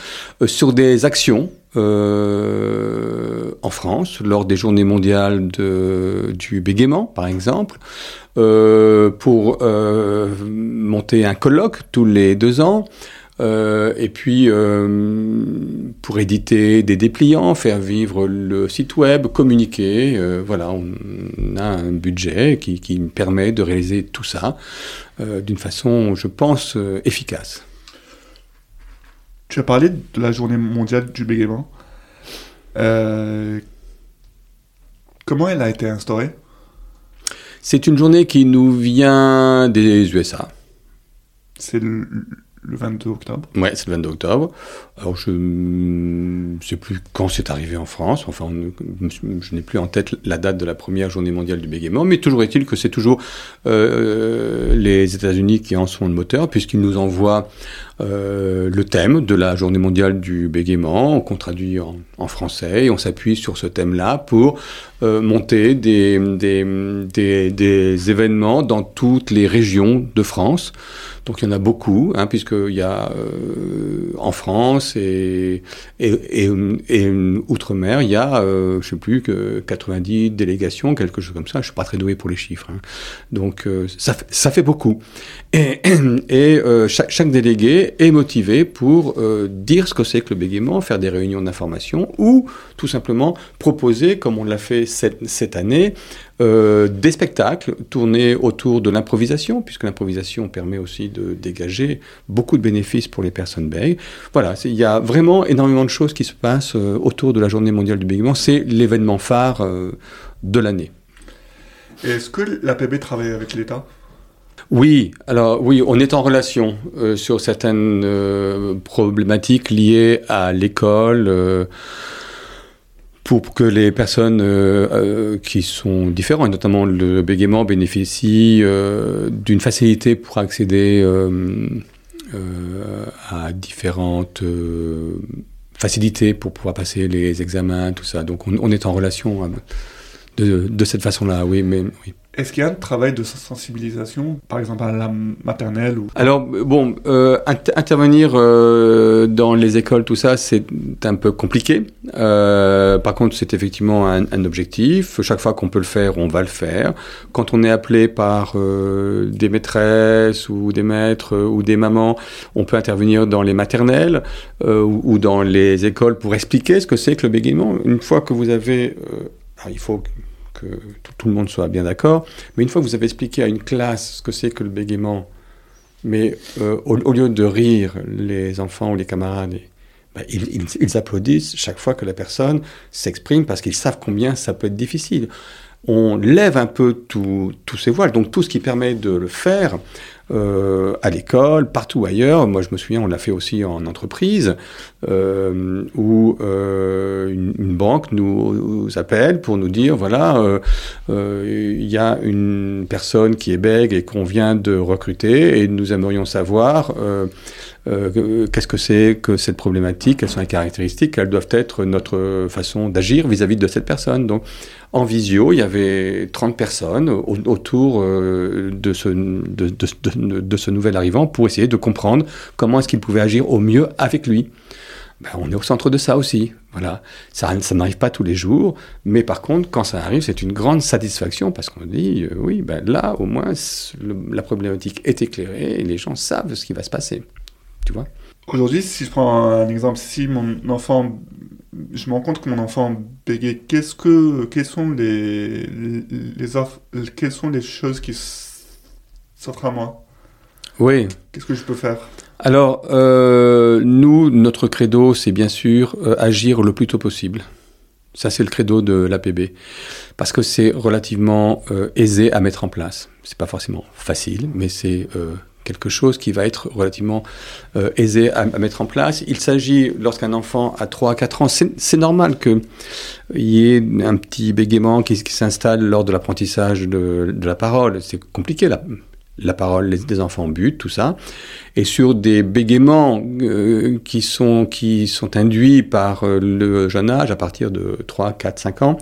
euh, sur des actions euh, en France, lors des journées mondiales du bégaiement, par exemple, euh, pour monter un colloque tous les deux ans. Euh, et puis, euh, pour éditer des dépliants, faire vivre le site web, communiquer, euh, voilà, on a un budget qui, qui, permet de réaliser tout ça d'une façon, je pense, efficace. Tu as parlé de la journée mondiale du bégaiement. comment elle a été instaurée? C'est une journée qui nous vient des USA. C'est le, le 22 octobre. Ouais, c'est le 22 octobre. Alors, je ne sais plus quand c'est arrivé en France. Enfin, je n'ai plus en tête la date de la première journée mondiale du bégaiement, mais toujours est-il que c'est toujours euh, les États-Unis qui en sont le moteur, puisqu'ils nous envoient euh, le thème de la journée mondiale du bégaiement, qu'on traduit en, français, et on s'appuie sur ce thème-là pour euh, monter des, des, des, des événements dans toutes les régions de France. Donc il y en a beaucoup, hein, puisqu'il y a euh, en France et, et, et, outre-mer, il y a, euh, je sais plus, que 90 délégations, quelque chose comme ça. Je ne suis pas très doué pour les chiffres. Hein. Donc euh, ça, ça, fait beaucoup. Et, et chaque, chaque, délégué est motivé pour dire ce que c'est que le bégaiement, faire des réunions d'information ou tout simplement proposer, comme on l'a fait cette, cette année, euh, des spectacles tournés autour de l'improvisation, puisque l'improvisation permet aussi de dégager beaucoup de bénéfices pour les personnes bègues. Voilà, il y a vraiment énormément de choses qui se passent euh, autour de la Journée mondiale du bégaiement. C'est l'événement phare euh, de l'année. Est-ce que l'APB travaille avec l'État? Oui, alors oui, on est en relation sur certaines problématiques liées à l'école pour que les personnes euh, euh, qui sont différentes, notamment le bégaiement, bénéficient euh, d'une facilité pour accéder à différentes facilités pour pouvoir passer les examens, tout ça. Donc on, est en relation de, de cette façon-là, oui, mais oui. Est-ce qu'il y a un travail de sensibilisation, par exemple à la maternelle ou... Alors, bon, euh, intervenir euh, dans les écoles, tout ça, c'est un peu compliqué. Euh, par contre, c'est effectivement un, un, objectif. Chaque fois qu'on peut le faire, on va le faire. Quand on est appelé par des maîtresses ou des maîtres ou des mamans, on peut intervenir dans les maternelles ou, ou, dans les écoles pour expliquer ce que c'est que le bégaiement. Une fois que vous avez... Alors, il faut que tout le monde soit bien d'accord. Mais une fois que vous avez expliqué à une classe ce que c'est que le bégaiement, Mais euh, au, lieu de rire, les enfants ou les camarades, ben, ils, applaudissent chaque fois que la personne s'exprime parce qu'ils savent combien ça peut être difficile. On lève un peu tous ces voiles, donc tout ce qui permet de le faire, euh, à l'école, partout ailleurs. Moi, je me souviens, on l'a fait aussi en entreprise, euh, où euh, une, banque nous, appelle pour nous dire, voilà, il y a une personne qui est bègue et qu'on vient de recruter, et nous aimerions savoir qu'est-ce que c'est que cette problématique, quelles sont les caractéristiques, quelles doivent être notre façon d'agir vis-à-vis de cette personne? Donc, en visio, il y avait 30 personnes autour euh, de ce, nouvel arrivant pour essayer de comprendre comment est-ce qu'il pouvait agir au mieux avec lui. Ben, on est au centre de ça aussi. Voilà. Ça, ça n'arrive pas tous les jours, mais par contre, quand ça arrive, c'est une grande satisfaction parce qu'on dit, euh, oui, ben là, au moins, la problématique est éclairée et les gens savent ce qui va se passer. Tu vois Aujourd'hui, si je prends un exemple, si mon enfant je me rends compte que mon enfant bégaye. Qu'est-ce que, quelles sont les, les, offres, quelles sont les choses qui s'offrent à moi? Oui. Qu'est-ce que je peux faire? Alors, euh, nous, notre credo, c'est bien sûr euh, agir le plus tôt possible. Ça, c'est le credo de l'APB. Parce que c'est relativement euh, aisé à mettre en place. C'est pas forcément facile, mais c'est quelque chose qui va être relativement euh, aisé à, mettre en place. Il s'agit, lorsqu'un enfant a 3 à 4 ans, c'est normal qu'il y ait un petit bégaiement qui, s'installe lors de l'apprentissage de, la parole. C'est compliqué, la, la parole des enfants butent, tout ça. Et sur des bégaiements euh, qui, sont, qui sont induits par euh, le jeune âge, à partir de 3, 4, 5 ans,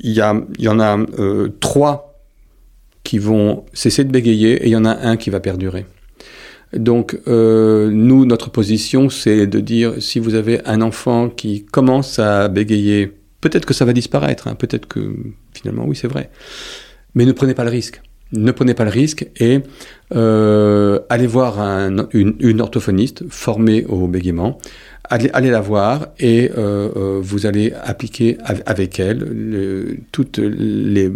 il y, a, il y en a trois qui vont cesser de bégayer et il y en a un qui va perdurer. Donc, euh, nous, notre position, c'est de dire si vous avez un enfant qui commence à bégayer, peut-être que ça va disparaître, hein, peut-être que finalement, oui, c'est vrai. Mais ne prenez pas le risque. Ne prenez pas le risque et euh, allez voir une, orthophoniste formée au bégaiement. Allez, allez la voir et euh, vous allez appliquer avec elle toutes les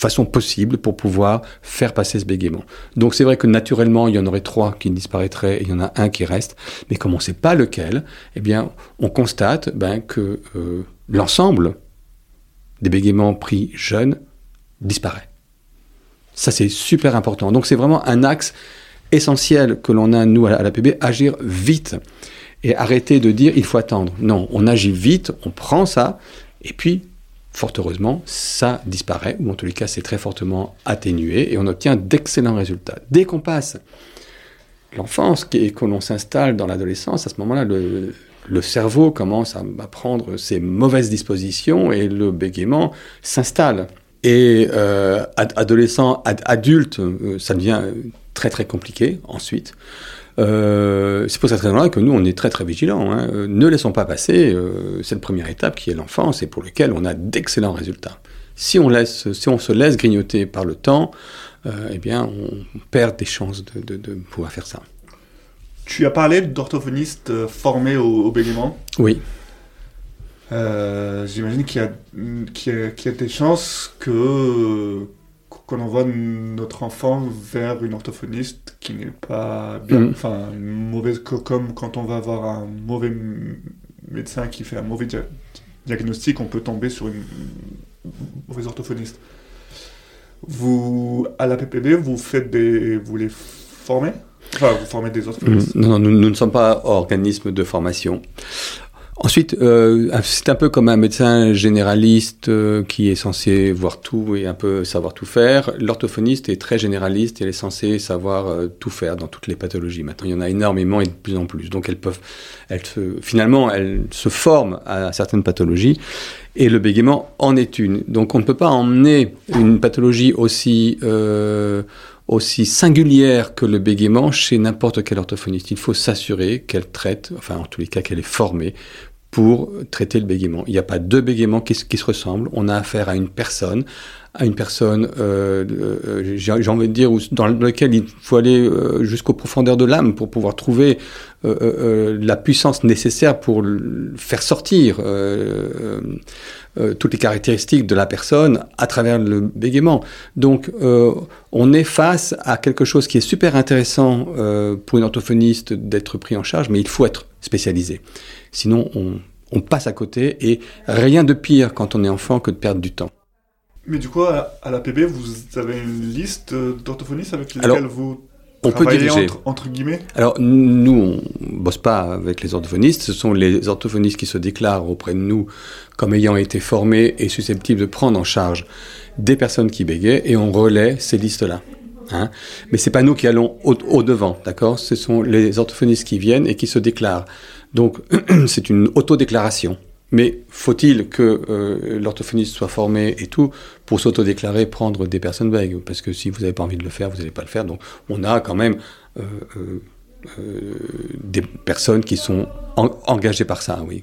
façon possible pour pouvoir faire passer ce bégaiement. Donc c'est vrai que naturellement, il y en aurait trois qui disparaîtraient et il y en a un qui reste, mais comme on ne sait pas lequel, eh bien, on constate ben, que euh, l'ensemble des bégaiements pris jeunes disparaît. Ça, c'est super important. Donc c'est vraiment un axe essentiel que l'on a, nous, à l'APB, agir vite et arrêter de dire il faut attendre. Non, on agit vite, on prend ça, et puis fort heureusement, ça disparaît, ou en tous les cas, c'est très fortement atténué, et on obtient d'excellents résultats. Dès qu'on passe l'enfance et que l'on s'installe dans l'adolescence, à ce moment-là, le, cerveau commence à, prendre ses mauvaises dispositions et le bégaiement s'installe. Et euh, adolescent, adulte, euh, ça devient très très compliqué ensuite. Euh, c'est pour cette raison-là que nous, on est très très vigilants. Hein. Ne laissons pas passer euh, cette première étape qui est l'enfance et pour laquelle on a d'excellents résultats. Si on, laisse, si on se laisse grignoter par le temps, euh, eh bien, on perd des chances de, de, pouvoir faire ça. Tu as parlé d'orthophonistes formés au, au Oui. J'imagine qu'il y, y, a des chances que qu'on envoie notre enfant vers une orthophoniste qui n'est pas bien, mm. enfin une mauvaise comme quand on va avoir un mauvais médecin qui fait un mauvais diagnostic, on peut tomber sur une mauvaise orthophoniste. Vous à la PPB, vous faites des, vous les formez, enfin vous formez des orthophonistes? Mm. Non, non nous, nous, ne sommes pas organisme de formation. Ensuite, euh, c'est un peu comme un médecin généraliste euh, qui est censé voir tout et un peu savoir tout faire. L'orthophoniste est très généraliste et elle est censée savoir euh, tout faire dans toutes les pathologies. Maintenant, il y en a énormément et de plus en plus. Donc, elles peuvent, elles finalement, elles se forment à certaines pathologies et le bégaiement en est une. Donc, on ne peut pas emmener une pathologie aussi aussi singulière que le bégaiement chez n'importe quel orthophoniste. Il faut s'assurer qu'elle traite, enfin en tous les cas qu'elle est formée pour traiter le bégaiement. Il n'y a pas deux bégaiements qui, se ressemblent. On a affaire à une personne à une personne, euh, euh, j'ai envie de dire, dans lequel il faut aller euh, jusqu'aux profondeurs de l'âme pour pouvoir trouver la puissance nécessaire pour faire sortir toutes les caractéristiques de la personne à travers le bégaiement. Donc, on est face à quelque chose qui est super intéressant pour une orthophoniste d'être pris en charge, mais il faut être spécialisé. Sinon, on, on passe à côté et rien de pire quand on est enfant que de perdre du temps. Mais du coup, à, la PB, vous avez une liste d'orthophonistes avec lesquels vous on peut diriger. Entre, guillemets? Alors, nous, on bosse pas avec les orthophonistes. Ce sont les orthophonistes qui se déclarent auprès de nous comme ayant été formés et susceptibles de prendre en charge des personnes qui bégayent et on relaie ces listes-là. Hein. Mais c'est pas nous qui allons au, devant, d'accord? Ce sont les orthophonistes qui viennent et qui se déclarent. Donc, c'est une autodéclaration. Mais faut-il que euh, l'orthophoniste soit formé et tout pour s'autodéclarer prendre des personnes vagues? Parce que si vous n'avez pas envie de le faire, vous n'allez pas le faire. Donc on a quand même euh, euh, des personnes qui sont engagées par ça, oui.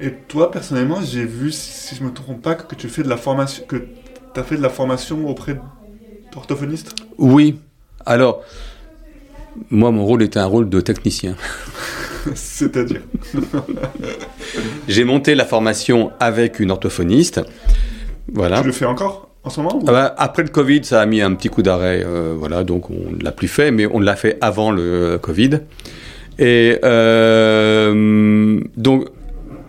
Et toi, personnellement, j'ai vu, si je ne me trompe pas, que tu fais de la formation, que tu as fait de la formation auprès d'orthophonistes Oui. Alors, moi, mon rôle était un rôle de technicien. C'est-à-dire J'ai monté la formation avec une orthophoniste. Voilà. Tu le fais encore en ce moment ah bah, Après le Covid, ça a mis un petit coup d'arrêt. Euh, voilà, donc on ne l'a plus fait, mais on l'a fait avant le Covid. Et euh, donc,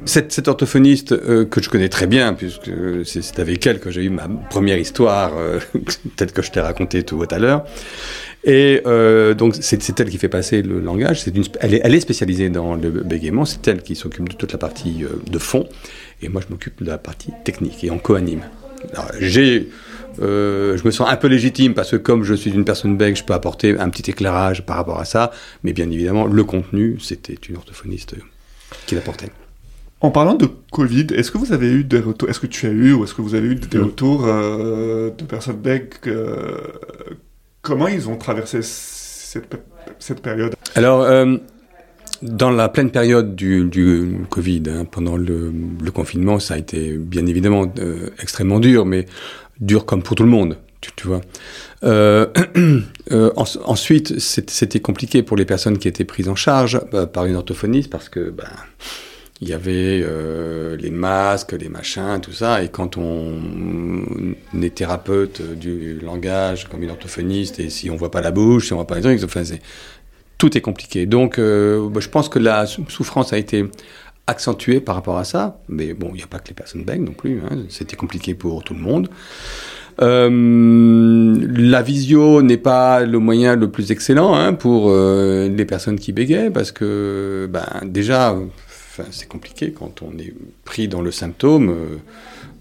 cette, orthophoniste euh, que je connais très bien, puisque c'est avec elle que j'ai eu ma première histoire, peut-être que je t'ai raconté tout à l'heure, et euh, donc, c'est elle qui fait passer le langage. Elle, est, spécialisée dans le bégaiement. C'est elle qui s'occupe de toute la partie euh, de fond. Et moi, je m'occupe de la partie technique et en co-anime. Euh, je me sens un peu légitime parce que comme je suis une personne bègue, je peux apporter un petit éclairage par rapport à ça. Mais bien évidemment, le contenu, c'était une orthophoniste qui l'apportait. En parlant de Covid, est-ce que vous avez eu des retours, est-ce que tu as eu ou est-ce que vous avez eu des retours de personnes bègues Comment ils ont traversé cette, période? Alors, euh, dans la pleine période du, Covid, hein, pendant le, confinement, ça a été bien évidemment euh, extrêmement dur, mais dur comme pour tout le monde, tu, vois. Euh, ensuite, c'était compliqué pour les personnes qui étaient prises en charge par une orthophoniste parce que ben, il y avait euh, les masques, les machins, tout ça. Et quand on, est thérapeute du langage, comme une orthophoniste, et si on voit pas la bouche, si on voit pas les trucs, enfin, tout est compliqué. Donc, euh, bah, je pense que la souffrance a été accentuée par rapport à ça. Mais bon, il n'y a pas que les personnes bègues non plus. Hein. C'était compliqué pour tout le monde. Euh, la visio n'est pas le moyen le plus excellent hein, pour les personnes qui bégayent parce que ben, déjà c'est compliqué quand on est pris dans le symptôme. Euh,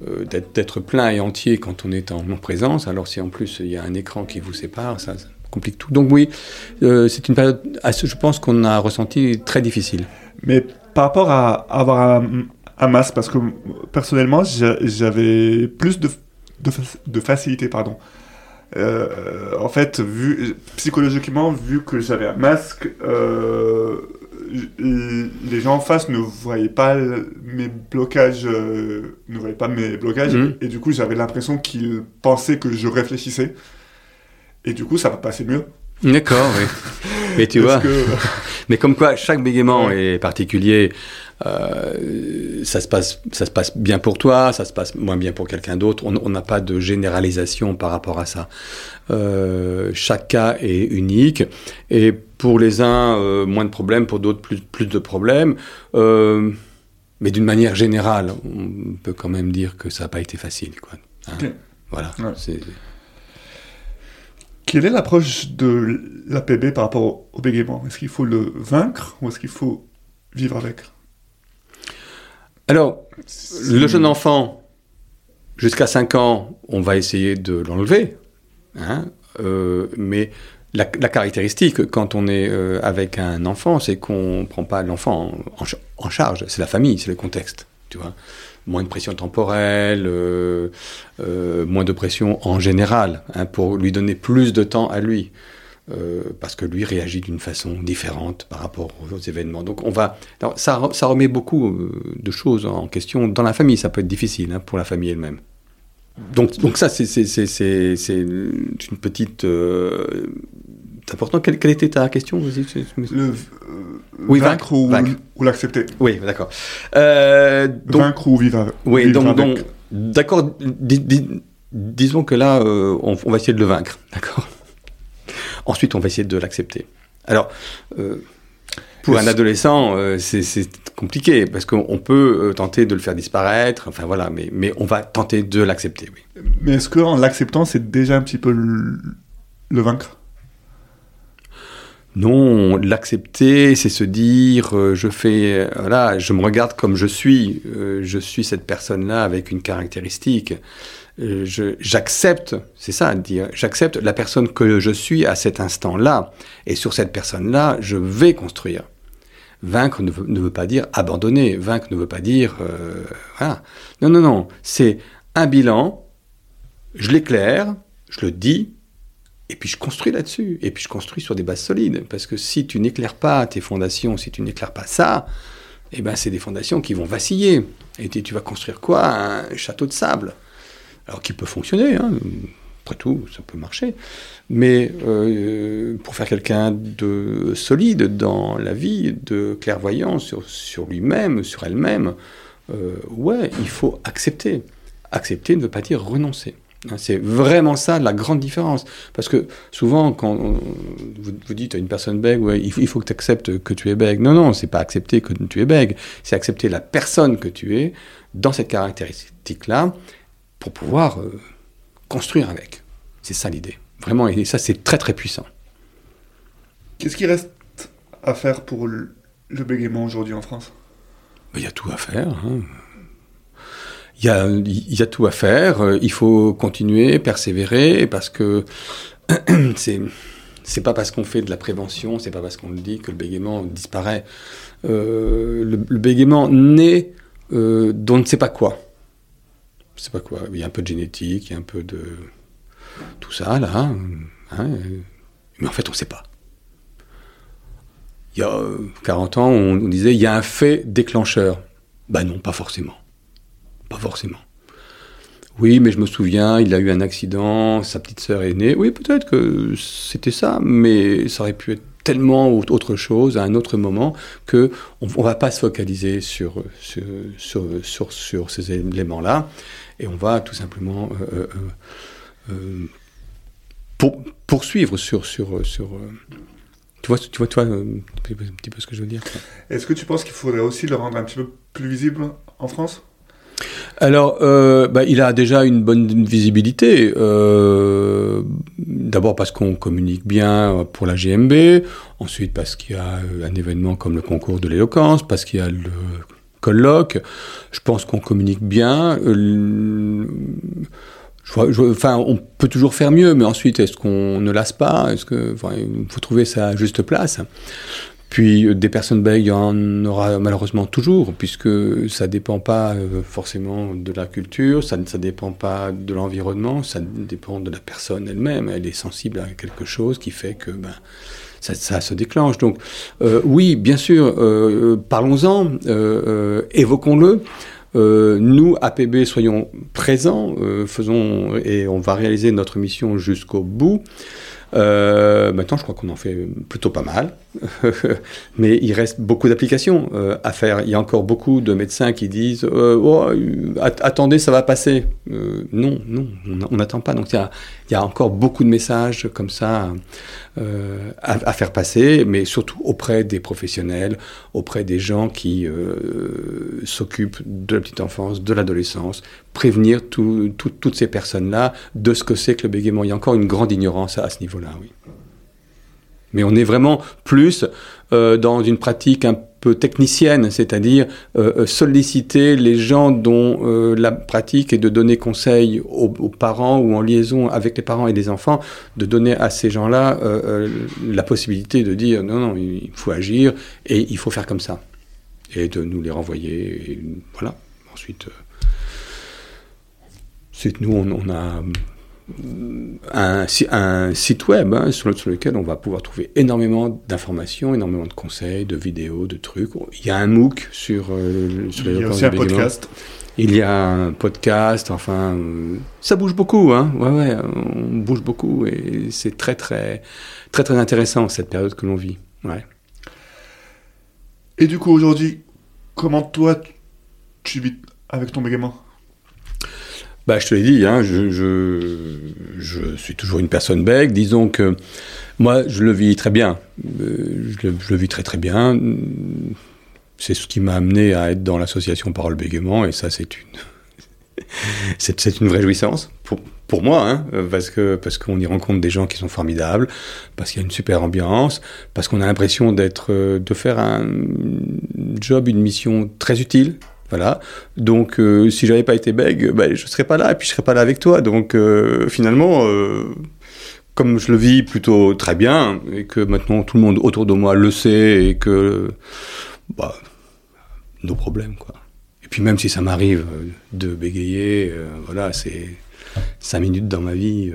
euh, d'être plein et entier quand on est en, présence. Alors si en plus il y a un écran qui vous sépare, ça, complique tout. Donc oui, euh, c'est une période, je pense qu'on a ressenti très difficile. Mais par rapport à avoir un, masque, parce que personnellement j'avais plus de, de, facilité, pardon. en fait, vu psychologiquement, vu que j'avais un masque, les gens en face ne voyaient pas mes blocages, euh, ne voyaient pas mes blocages, mhm. et, du coup j'avais l'impression qu'ils pensaient que je réfléchissais, et du coup ça va passer mieux. D'accord, oui. Mais tu vois, mais comme quoi chaque bégaiement est particulier. Euh, ça, se passe, ça se passe bien pour toi, ça se passe moins bien pour quelqu'un d'autre. On n'a pas de généralisation par rapport à ça. Euh, chaque cas est unique et pour les uns euh, moins de problèmes, pour d'autres plus, plus de problèmes. mais d'une manière générale, on peut quand même dire que ça n'a pas été facile. Quoi. Hein. Voilà. Quelle est l'approche de l'APB par rapport au bégaiement? Est-ce qu'il faut le vaincre ou est-ce qu'il faut vivre avec? Alors, le jeune enfant, jusqu'à 5 ans, on va essayer de l'enlever. Hein, euh, mais la, caractéristique, quand on est euh, avec un enfant, c'est qu'on ne prend pas l'enfant en, charge. C'est la famille, c'est le contexte. Tu vois moins de pression temporelle, euh, moins de pression en général, hein, pour lui donner plus de temps à lui. Euh, parce que lui réagit d'une façon différente par rapport aux événements. Donc on va, ça, remet beaucoup euh, de choses en question dans la famille. Ça peut être difficile hein, pour la famille elle-même. donc, donc ça, c'est une petite... Euh, c'est important. Quelle, quelle, était ta question Le, euh, oui, vaincre, ou, ou l'accepter. Oui, d'accord. Euh, vaincre ou vivre Oui, donc, donc d'accord. disons que là, euh, on, va essayer de le vaincre, d'accord Ensuite, on va essayer de l'accepter. Alors, pour un adolescent, c'est compliqué parce qu'on peut tenter de le faire disparaître, enfin voilà, mais, mais on va tenter de l'accepter, oui. Mais est-ce qu'en l'acceptant, c'est déjà un petit peu le vaincre? Non, l'accepter, c'est se dire, euh, je fais, voilà, je me regarde comme je suis, euh, je suis cette personne-là avec une caractéristique. Euh, j'accepte, c'est ça, dire, j'accepte la personne que je suis à cet instant-là, et sur cette personne-là, je vais construire. Vaincre ne veut, pas dire abandonner, vaincre ne veut pas dire, voilà. Non, non, non, c'est un bilan, je l'éclaire, je le dis, et puis je construis là-dessus. Et puis je construis sur des bases solides. Parce que si tu n'éclaires pas tes fondations, si tu n'éclaires pas ça, eh ben c'est des fondations qui vont vaciller. Et tu vas construire quoi? Un château de sable. Alors qui peut fonctionner, hein. après tout, ça peut marcher. Mais euh, pour faire quelqu'un de solide dans la vie, de clairvoyant sur, lui-même, sur elle-même, euh, ouais, il faut accepter. Accepter ne veut pas dire renoncer. Hein, c'est vraiment ça la grande différence. Parce que souvent, quand vous, dites à une personne bègue, ouais, il, faut, que tu acceptes que tu es bègue. Non, non, c'est pas accepter que tu es bègue. C'est accepter la personne que tu es dans cette caractéristique-là pour pouvoir euh, construire avec. C'est ça l'idée. Vraiment, et ça, c'est très très puissant. Qu'est-ce qui reste à faire pour le, bégaiement aujourd'hui en France? Ben, Il y a tout à faire. Hein il y a, y a tout à faire. Euh, il faut continuer, persévérer, parce que c'est c'est pas parce qu'on fait de la prévention, c'est pas parce qu'on le dit que le bégaiement disparaît. Euh, le, bégaiement naît euh, d'on ne sait pas quoi. Je sais pas quoi. Il y a un peu de génétique, il y a un peu de tout ça là, hein, hein mais en fait on ne sait pas. Il y a 40 ans, on, disait il y a un fait déclencheur. Ben non, pas forcément. Pas forcément. Oui, mais je me souviens, il a eu un accident, sa petite sœur est née. Oui, peut-être que c'était ça, mais ça aurait pu être tellement autre chose à un autre moment que on, va pas se focaliser sur sur, sur, sur, ces éléments-là et on va tout simplement euh, euh, euh, pour, poursuivre sur sur sur tu vois, tu vois, tu vois un petit peu ce que je veux dire. Est-ce que tu penses qu'il faudrait aussi le rendre un petit peu plus visible en France? Alors, euh, bah, il a déjà une bonne visibilité. Euh, d'abord parce qu'on communique bien pour la GMB, ensuite parce qu'il y a un événement comme le concours de l'éloquence, parce qu'il y a le colloque. Je pense qu'on communique bien. Euh, enfin, on peut toujours faire mieux, mais ensuite, est-ce qu'on ne lasse pas? Est-ce que, il faut trouver sa juste place? Puis euh, des personnes bègues, il y en aura malheureusement toujours, puisque ça ne dépend pas euh, forcément de la culture, ça ne dépend pas de l'environnement, ça dépend de la personne elle-même. Elle est sensible à quelque chose qui fait que ben, ça, se déclenche. Donc euh, oui, bien sûr, parlons-en, évoquons-le. nous, APB, soyons présents, faisons et on va réaliser notre mission jusqu'au bout. Euh, maintenant, je crois qu'on en fait plutôt pas mal, mais il reste beaucoup d'applications euh, à faire. Il y a encore beaucoup de médecins qui disent euh, oh, attendez, ça va passer. non, non, on n'attend pas. Donc il y, a, encore beaucoup de messages comme ça à, faire passer, mais surtout auprès des professionnels, auprès des gens qui s'occupent de la petite enfance, de l'adolescence, prévenir toutes ces personnes-là de ce que c'est que le bégaiement. Il y a encore une grande ignorance à ce niveau là oui. Mais on est vraiment plus euh, dans une pratique un peu technicienne, c'est-à-dire euh, euh, solliciter les gens dont la pratique est de donner conseil aux, parents ou en liaison avec les parents et les enfants, de donner à ces gens-là la possibilité de dire non, non, il faut agir et il faut faire comme ça. Et de nous les renvoyer. Voilà. Ensuite, ensuite nous, on a un, un, site web hein, sur, lequel on va pouvoir trouver énormément d'informations, énormément de conseils, de vidéos, de trucs. Il y a un MOOC sur, euh, sur les Il y a aussi un podcast. Il y a un podcast, enfin, ça bouge beaucoup, hein. Ouais, ouais, on bouge beaucoup et c'est très, très, très, très intéressant cette période que l'on vit. Ouais. Et du coup, aujourd'hui, comment toi, tu vis avec ton bégaiement? Bah, je te l'ai dit, hein, je, je, suis toujours une personne bègue. Disons que moi, je le vis très bien. Euh, je, le, vis très très bien. C'est ce qui m'a amené à être dans l'association Parole Bégaiement, et ça, c'est une, c'est, une vraie jouissance pour, pour moi, hein, parce que parce qu'on y rencontre des gens qui sont formidables, parce qu'il y a une super ambiance, parce qu'on a l'impression d'être, de faire un job, une mission très utile voilà. Donc, euh, si j'avais pas été bègue, bah, je serais pas là, et puis je serais pas là avec toi. Donc, euh, finalement, euh, comme je le vis plutôt très bien, et que maintenant tout le monde autour de moi le sait, et que, bah, nos problèmes, quoi. Et puis même si ça m'arrive de bégayer, voilà, c'est cinq minutes dans ma vie,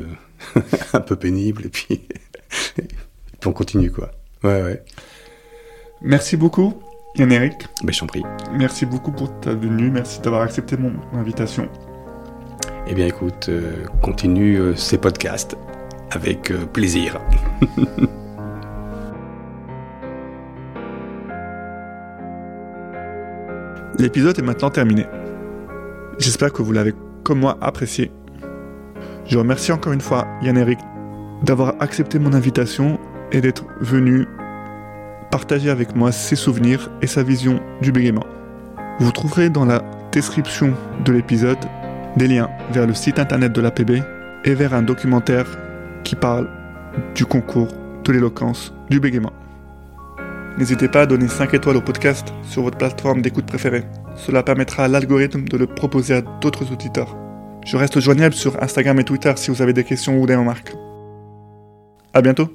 un peu pénible, et puis, et puis on continue, quoi. Ouais, ouais. Merci beaucoup. Yann-Eric. Ben, je t'en prie. Merci beaucoup pour ta venue, merci d'avoir accepté mon invitation. Eh bien écoute, euh, continue euh, ces podcasts avec euh, plaisir. L'épisode est maintenant terminé. J'espère que vous l'avez comme moi apprécié. Je remercie encore une fois Yann-Eric d'avoir accepté mon invitation et d'être venu partager avec moi ses souvenirs et sa vision du bégaiement. Vous trouverez dans la description de l'épisode des liens vers le site internet de l'APB et vers un documentaire qui parle du concours de l'éloquence du bégaiement. N'hésitez pas à donner 5 étoiles au podcast sur votre plateforme d'écoute préférée. Cela permettra à l'algorithme de le proposer à d'autres auditeurs. Je reste joignable sur Instagram et Twitter si vous avez des questions ou des remarques. A bientôt